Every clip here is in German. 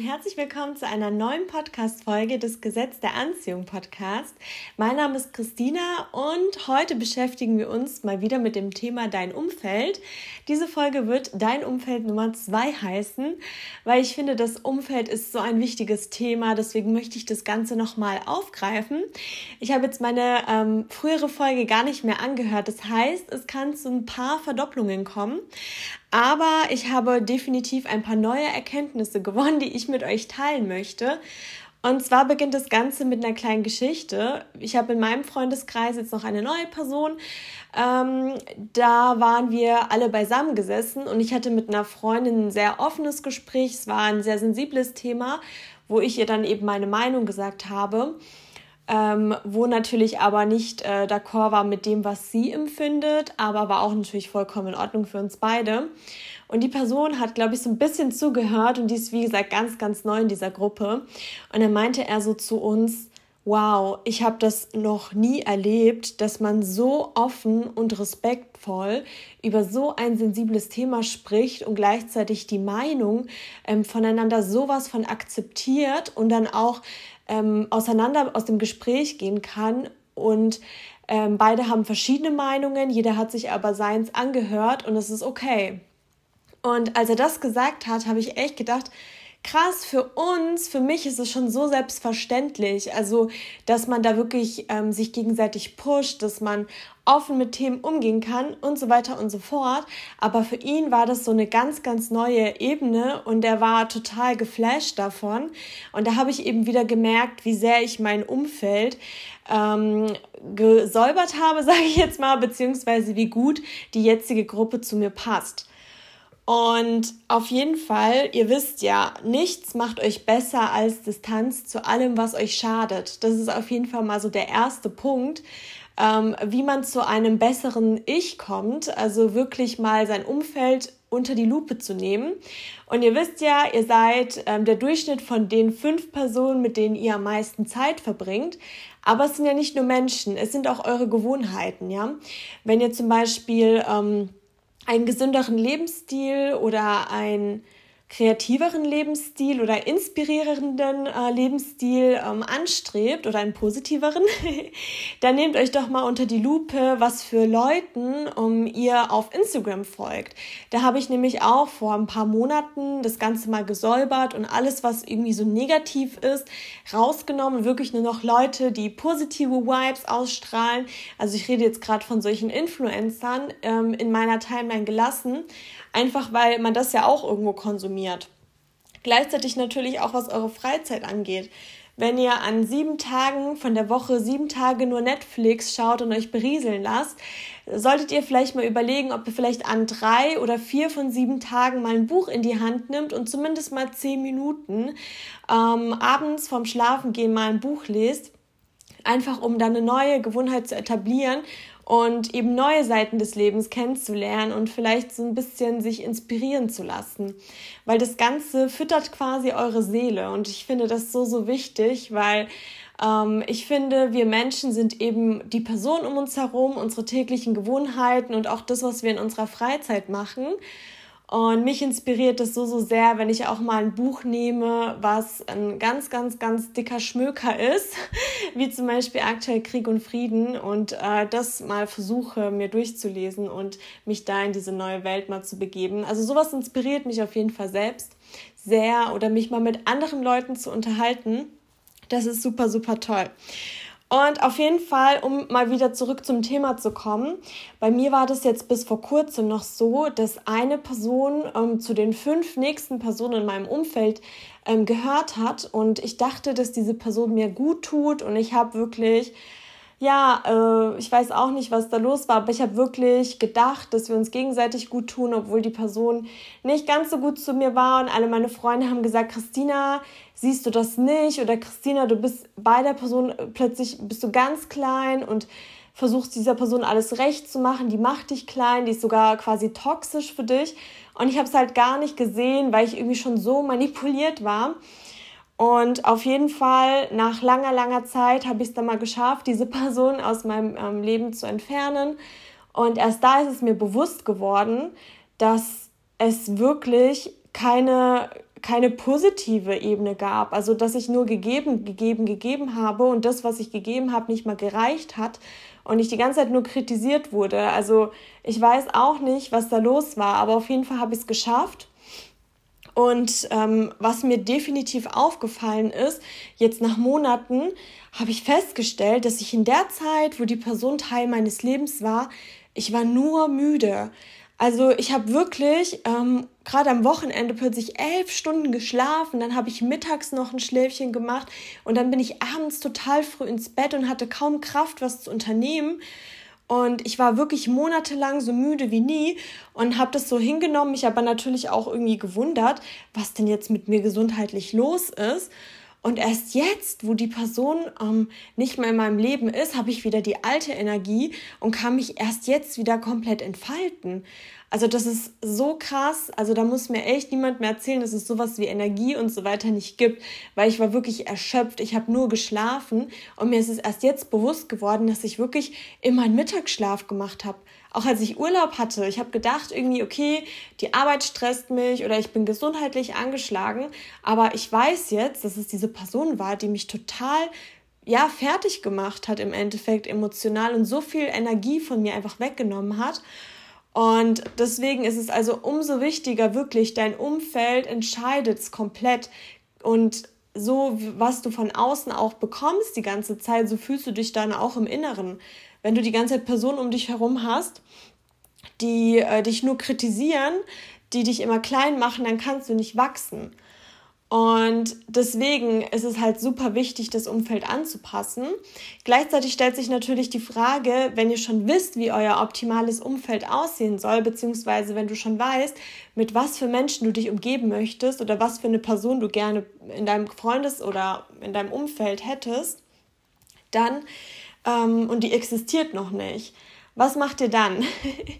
herzlich willkommen zu einer neuen Podcast-Folge des Gesetz der Anziehung Podcast. Mein Name ist Christina und heute beschäftigen wir uns mal wieder mit dem Thema Dein Umfeld. Diese Folge wird Dein Umfeld Nummer zwei heißen, weil ich finde, das Umfeld ist so ein wichtiges Thema. Deswegen möchte ich das Ganze nochmal aufgreifen. Ich habe jetzt meine ähm, frühere Folge gar nicht mehr angehört. Das heißt, es kann zu ein paar Verdopplungen kommen. Aber ich habe definitiv ein paar neue Erkenntnisse gewonnen, die ich mit euch teilen möchte. Und zwar beginnt das Ganze mit einer kleinen Geschichte. Ich habe in meinem Freundeskreis jetzt noch eine neue Person. Ähm, da waren wir alle beisammen gesessen und ich hatte mit einer Freundin ein sehr offenes Gespräch. Es war ein sehr sensibles Thema, wo ich ihr dann eben meine Meinung gesagt habe ähm, wo natürlich aber nicht äh, d'accord war mit dem, was sie empfindet, aber war auch natürlich vollkommen in Ordnung für uns beide. Und die Person hat, glaube ich, so ein bisschen zugehört und die ist, wie gesagt, ganz, ganz neu in dieser Gruppe. Und dann meinte er so zu uns, wow, ich habe das noch nie erlebt, dass man so offen und respektvoll über so ein sensibles Thema spricht und gleichzeitig die Meinung ähm, voneinander sowas von akzeptiert und dann auch ähm, auseinander aus dem Gespräch gehen kann und ähm, beide haben verschiedene Meinungen, jeder hat sich aber seins angehört und es ist okay. Und als er das gesagt hat, habe ich echt gedacht, krass für uns, für mich ist es schon so selbstverständlich. Also, dass man da wirklich ähm, sich gegenseitig pusht, dass man offen mit Themen umgehen kann und so weiter und so fort. Aber für ihn war das so eine ganz, ganz neue Ebene und er war total geflasht davon. Und da habe ich eben wieder gemerkt, wie sehr ich mein Umfeld ähm, gesäubert habe, sage ich jetzt mal, beziehungsweise wie gut die jetzige Gruppe zu mir passt. Und auf jeden Fall, ihr wisst ja, nichts macht euch besser als Distanz zu allem, was euch schadet. Das ist auf jeden Fall mal so der erste Punkt, ähm, wie man zu einem besseren Ich kommt. Also wirklich mal sein Umfeld unter die Lupe zu nehmen. Und ihr wisst ja, ihr seid ähm, der Durchschnitt von den fünf Personen, mit denen ihr am meisten Zeit verbringt. Aber es sind ja nicht nur Menschen, es sind auch eure Gewohnheiten, ja. Wenn ihr zum Beispiel ähm, einen gesünderen Lebensstil oder ein kreativeren Lebensstil oder inspirierenden äh, Lebensstil ähm, anstrebt oder einen positiveren, dann nehmt euch doch mal unter die Lupe, was für Leuten um, ihr auf Instagram folgt. Da habe ich nämlich auch vor ein paar Monaten das Ganze mal gesäubert und alles, was irgendwie so negativ ist, rausgenommen. Wirklich nur noch Leute, die positive Vibes ausstrahlen. Also ich rede jetzt gerade von solchen Influencern ähm, in meiner Timeline gelassen einfach weil man das ja auch irgendwo konsumiert. Gleichzeitig natürlich auch, was eure Freizeit angeht. Wenn ihr an sieben Tagen von der Woche sieben Tage nur Netflix schaut und euch berieseln lasst, solltet ihr vielleicht mal überlegen, ob ihr vielleicht an drei oder vier von sieben Tagen mal ein Buch in die Hand nimmt und zumindest mal zehn Minuten ähm, abends vorm Schlafengehen mal ein Buch lest einfach um dann eine neue Gewohnheit zu etablieren und eben neue Seiten des Lebens kennenzulernen und vielleicht so ein bisschen sich inspirieren zu lassen. Weil das Ganze füttert quasi eure Seele und ich finde das so, so wichtig, weil ähm, ich finde, wir Menschen sind eben die Person um uns herum, unsere täglichen Gewohnheiten und auch das, was wir in unserer Freizeit machen. Und mich inspiriert es so, so sehr, wenn ich auch mal ein Buch nehme, was ein ganz, ganz, ganz dicker Schmöker ist, wie zum Beispiel aktuell Krieg und Frieden und äh, das mal versuche, mir durchzulesen und mich da in diese neue Welt mal zu begeben. Also sowas inspiriert mich auf jeden Fall selbst sehr oder mich mal mit anderen Leuten zu unterhalten. Das ist super, super toll. Und auf jeden Fall, um mal wieder zurück zum Thema zu kommen, bei mir war das jetzt bis vor kurzem noch so, dass eine Person ähm, zu den fünf nächsten Personen in meinem Umfeld ähm, gehört hat. Und ich dachte, dass diese Person mir gut tut. Und ich habe wirklich ja, äh, ich weiß auch nicht, was da los war, aber ich habe wirklich gedacht, dass wir uns gegenseitig gut tun, obwohl die Person nicht ganz so gut zu mir war. Und alle meine Freunde haben gesagt, Christina, siehst du das nicht? Oder Christina, du bist bei der Person äh, plötzlich bist du ganz klein und versuchst dieser Person alles recht zu machen. Die macht dich klein, die ist sogar quasi toxisch für dich. Und ich habe es halt gar nicht gesehen, weil ich irgendwie schon so manipuliert war. Und auf jeden Fall, nach langer, langer Zeit habe ich es dann mal geschafft, diese Person aus meinem ähm, Leben zu entfernen. Und erst da ist es mir bewusst geworden, dass es wirklich keine, keine positive Ebene gab. Also, dass ich nur gegeben, gegeben, gegeben habe und das, was ich gegeben habe, nicht mal gereicht hat und ich die ganze Zeit nur kritisiert wurde. Also, ich weiß auch nicht, was da los war, aber auf jeden Fall habe ich es geschafft. Und ähm, was mir definitiv aufgefallen ist, jetzt nach Monaten habe ich festgestellt, dass ich in der Zeit, wo die Person Teil meines Lebens war, ich war nur müde. Also ich habe wirklich ähm, gerade am Wochenende plötzlich elf Stunden geschlafen, dann habe ich mittags noch ein Schläfchen gemacht und dann bin ich abends total früh ins Bett und hatte kaum Kraft, was zu unternehmen. Und ich war wirklich monatelang so müde wie nie und habe das so hingenommen, mich aber natürlich auch irgendwie gewundert, was denn jetzt mit mir gesundheitlich los ist. Und erst jetzt, wo die Person ähm, nicht mehr in meinem Leben ist, habe ich wieder die alte Energie und kann mich erst jetzt wieder komplett entfalten. Also das ist so krass. Also da muss mir echt niemand mehr erzählen, dass es sowas wie Energie und so weiter nicht gibt, weil ich war wirklich erschöpft. Ich habe nur geschlafen und mir ist es erst jetzt bewusst geworden, dass ich wirklich immer einen Mittagsschlaf gemacht habe. Auch als ich Urlaub hatte, ich habe gedacht irgendwie, okay, die Arbeit stresst mich oder ich bin gesundheitlich angeschlagen, aber ich weiß jetzt, dass es diese Person war, die mich total ja, fertig gemacht hat im Endeffekt emotional und so viel Energie von mir einfach weggenommen hat. Und deswegen ist es also umso wichtiger, wirklich, dein Umfeld entscheidet es komplett. Und so, was du von außen auch bekommst die ganze Zeit, so fühlst du dich dann auch im Inneren. Wenn du die ganze Zeit Personen um dich herum hast, die äh, dich nur kritisieren, die dich immer klein machen, dann kannst du nicht wachsen. Und deswegen ist es halt super wichtig, das Umfeld anzupassen. Gleichzeitig stellt sich natürlich die Frage, wenn ihr schon wisst, wie euer optimales Umfeld aussehen soll, beziehungsweise wenn du schon weißt, mit was für Menschen du dich umgeben möchtest oder was für eine Person du gerne in deinem Freundes- oder in deinem Umfeld hättest, dann, ähm, und die existiert noch nicht, was macht ihr dann?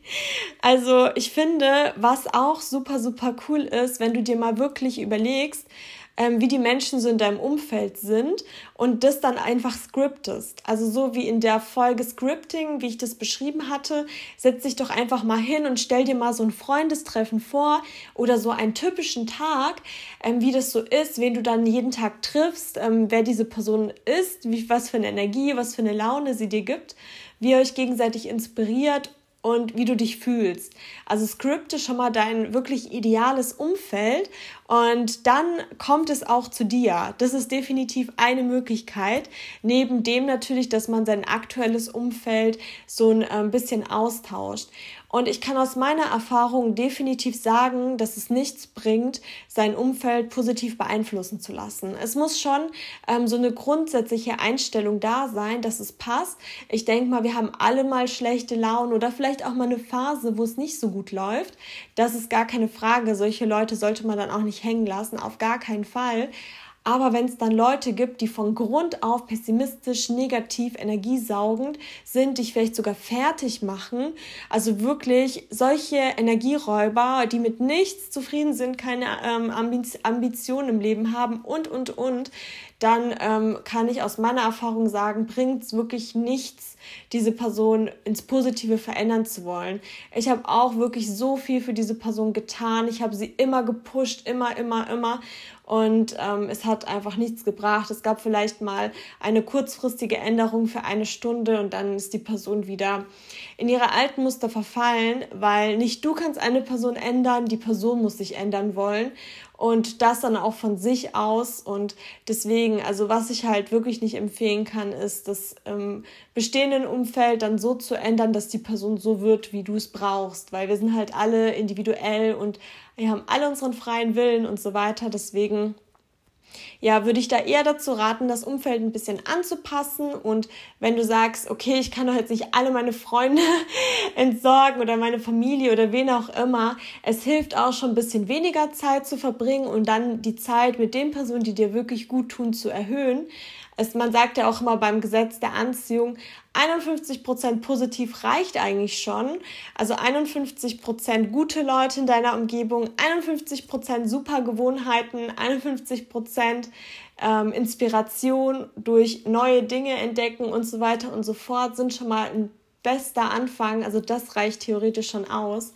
also ich finde, was auch super, super cool ist, wenn du dir mal wirklich überlegst, ähm, wie die Menschen so in deinem Umfeld sind und das dann einfach scriptest. Also so wie in der Folge Scripting, wie ich das beschrieben hatte, setz dich doch einfach mal hin und stell dir mal so ein Freundestreffen vor oder so einen typischen Tag, ähm, wie das so ist, wen du dann jeden Tag triffst, ähm, wer diese Person ist, wie, was für eine Energie, was für eine Laune sie dir gibt wie ihr euch gegenseitig inspiriert und wie du dich fühlst. Also skripte schon mal dein wirklich ideales Umfeld und dann kommt es auch zu dir. Das ist definitiv eine Möglichkeit. Neben dem natürlich, dass man sein aktuelles Umfeld so ein äh, bisschen austauscht. Und ich kann aus meiner Erfahrung definitiv sagen, dass es nichts bringt, sein Umfeld positiv beeinflussen zu lassen. Es muss schon ähm, so eine grundsätzliche Einstellung da sein, dass es passt. Ich denke mal, wir haben alle mal schlechte Laune oder vielleicht auch mal eine Phase, wo es nicht so gut läuft. Das ist gar keine Frage. Solche Leute sollte man dann auch nicht hängen lassen, auf gar keinen Fall. Aber wenn es dann Leute gibt, die von Grund auf pessimistisch, negativ, energiesaugend sind, dich vielleicht sogar fertig machen, also wirklich solche Energieräuber, die mit nichts zufrieden sind, keine ähm, Ambitionen im Leben haben und, und, und, dann ähm, kann ich aus meiner Erfahrung sagen, bringt es wirklich nichts, diese Person ins Positive verändern zu wollen. Ich habe auch wirklich so viel für diese Person getan. Ich habe sie immer gepusht, immer, immer, immer. Und ähm, es hat einfach nichts gebracht. Es gab vielleicht mal eine kurzfristige Änderung für eine Stunde und dann ist die Person wieder in ihre alten Muster verfallen, weil nicht du kannst eine Person ändern, die Person muss sich ändern wollen und das dann auch von sich aus. Und deswegen, also was ich halt wirklich nicht empfehlen kann, ist, das ähm, bestehenden Umfeld dann so zu ändern, dass die Person so wird, wie du es brauchst, weil wir sind halt alle individuell und wir haben alle unseren freien Willen und so weiter. Deswegen ja, würde ich da eher dazu raten, das Umfeld ein bisschen anzupassen. Und wenn du sagst, okay, ich kann doch jetzt nicht alle meine Freunde entsorgen oder meine Familie oder wen auch immer, es hilft auch schon ein bisschen weniger Zeit zu verbringen und dann die Zeit mit den Personen, die dir wirklich gut tun, zu erhöhen. Es, man sagt ja auch immer beim Gesetz der Anziehung, 51% positiv reicht eigentlich schon. Also 51% gute Leute in deiner Umgebung, 51% super Gewohnheiten, 51% ähm, Inspiration durch neue Dinge entdecken und so weiter und so fort sind schon mal ein bester Anfang. Also das reicht theoretisch schon aus.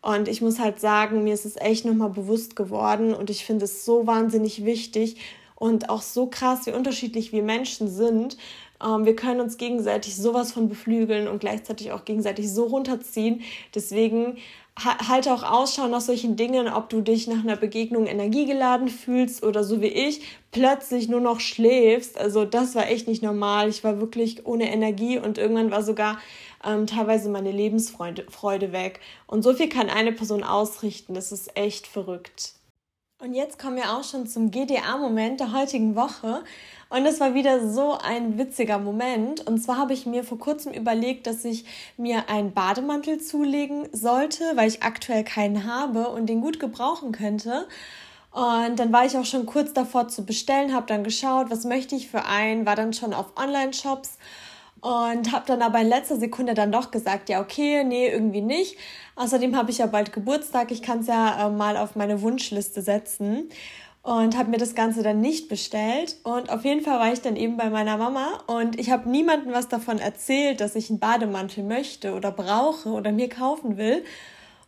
Und ich muss halt sagen, mir ist es echt nochmal bewusst geworden und ich finde es so wahnsinnig wichtig und auch so krass, wie unterschiedlich wir Menschen sind. Ähm, wir können uns gegenseitig sowas von beflügeln und gleichzeitig auch gegenseitig so runterziehen. Deswegen halte auch Ausschau nach solchen Dingen, ob du dich nach einer Begegnung energiegeladen fühlst oder so wie ich plötzlich nur noch schläfst. Also das war echt nicht normal. Ich war wirklich ohne Energie und irgendwann war sogar ähm, teilweise meine Lebensfreude Freude weg. Und so viel kann eine Person ausrichten. Das ist echt verrückt. Und jetzt kommen wir auch schon zum GDA-Moment der heutigen Woche. Und es war wieder so ein witziger Moment. Und zwar habe ich mir vor kurzem überlegt, dass ich mir einen Bademantel zulegen sollte, weil ich aktuell keinen habe und den gut gebrauchen könnte. Und dann war ich auch schon kurz davor zu bestellen, habe dann geschaut, was möchte ich für einen, war dann schon auf Online-Shops und habe dann aber in letzter Sekunde dann doch gesagt, ja, okay, nee, irgendwie nicht. Außerdem habe ich ja bald Geburtstag, ich kann es ja äh, mal auf meine Wunschliste setzen und habe mir das Ganze dann nicht bestellt. Und auf jeden Fall war ich dann eben bei meiner Mama und ich habe niemandem was davon erzählt, dass ich einen Bademantel möchte oder brauche oder mir kaufen will.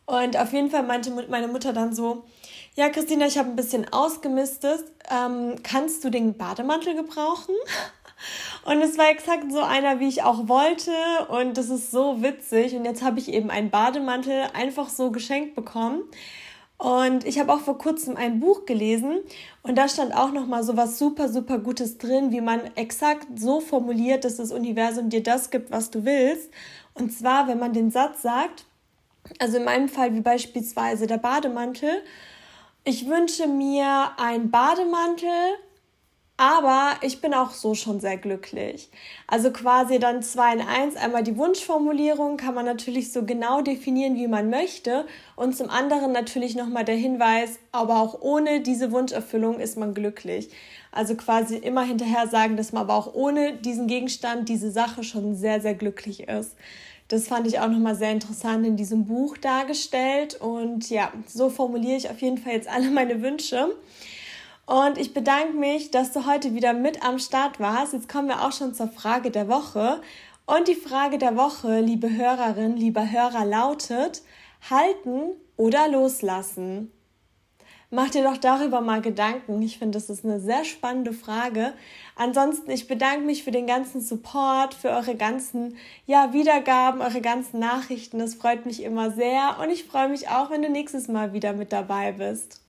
Und auf jeden Fall meinte meine Mutter dann so, ja, Christina, ich habe ein bisschen ausgemistet. Ähm, kannst du den Bademantel gebrauchen? Und es war exakt so einer, wie ich auch wollte. Und das ist so witzig. Und jetzt habe ich eben einen Bademantel einfach so geschenkt bekommen. Und ich habe auch vor kurzem ein Buch gelesen und da stand auch noch mal so was super super Gutes drin, wie man exakt so formuliert, dass das Universum dir das gibt, was du willst. Und zwar, wenn man den Satz sagt, also in meinem Fall wie beispielsweise der Bademantel, ich wünsche mir einen Bademantel aber ich bin auch so schon sehr glücklich. Also quasi dann zwei in eins. Einmal die Wunschformulierung kann man natürlich so genau definieren, wie man möchte. Und zum anderen natürlich nochmal der Hinweis, aber auch ohne diese Wunscherfüllung ist man glücklich. Also quasi immer hinterher sagen, dass man aber auch ohne diesen Gegenstand, diese Sache schon sehr, sehr glücklich ist. Das fand ich auch nochmal sehr interessant in diesem Buch dargestellt. Und ja, so formuliere ich auf jeden Fall jetzt alle meine Wünsche. Und ich bedanke mich, dass du heute wieder mit am Start warst. Jetzt kommen wir auch schon zur Frage der Woche. Und die Frage der Woche, liebe Hörerin, lieber Hörer, lautet, halten oder loslassen? Mach dir doch darüber mal Gedanken. Ich finde, das ist eine sehr spannende Frage. Ansonsten, ich bedanke mich für den ganzen Support, für eure ganzen ja, Wiedergaben, eure ganzen Nachrichten. Das freut mich immer sehr und ich freue mich auch, wenn du nächstes Mal wieder mit dabei bist.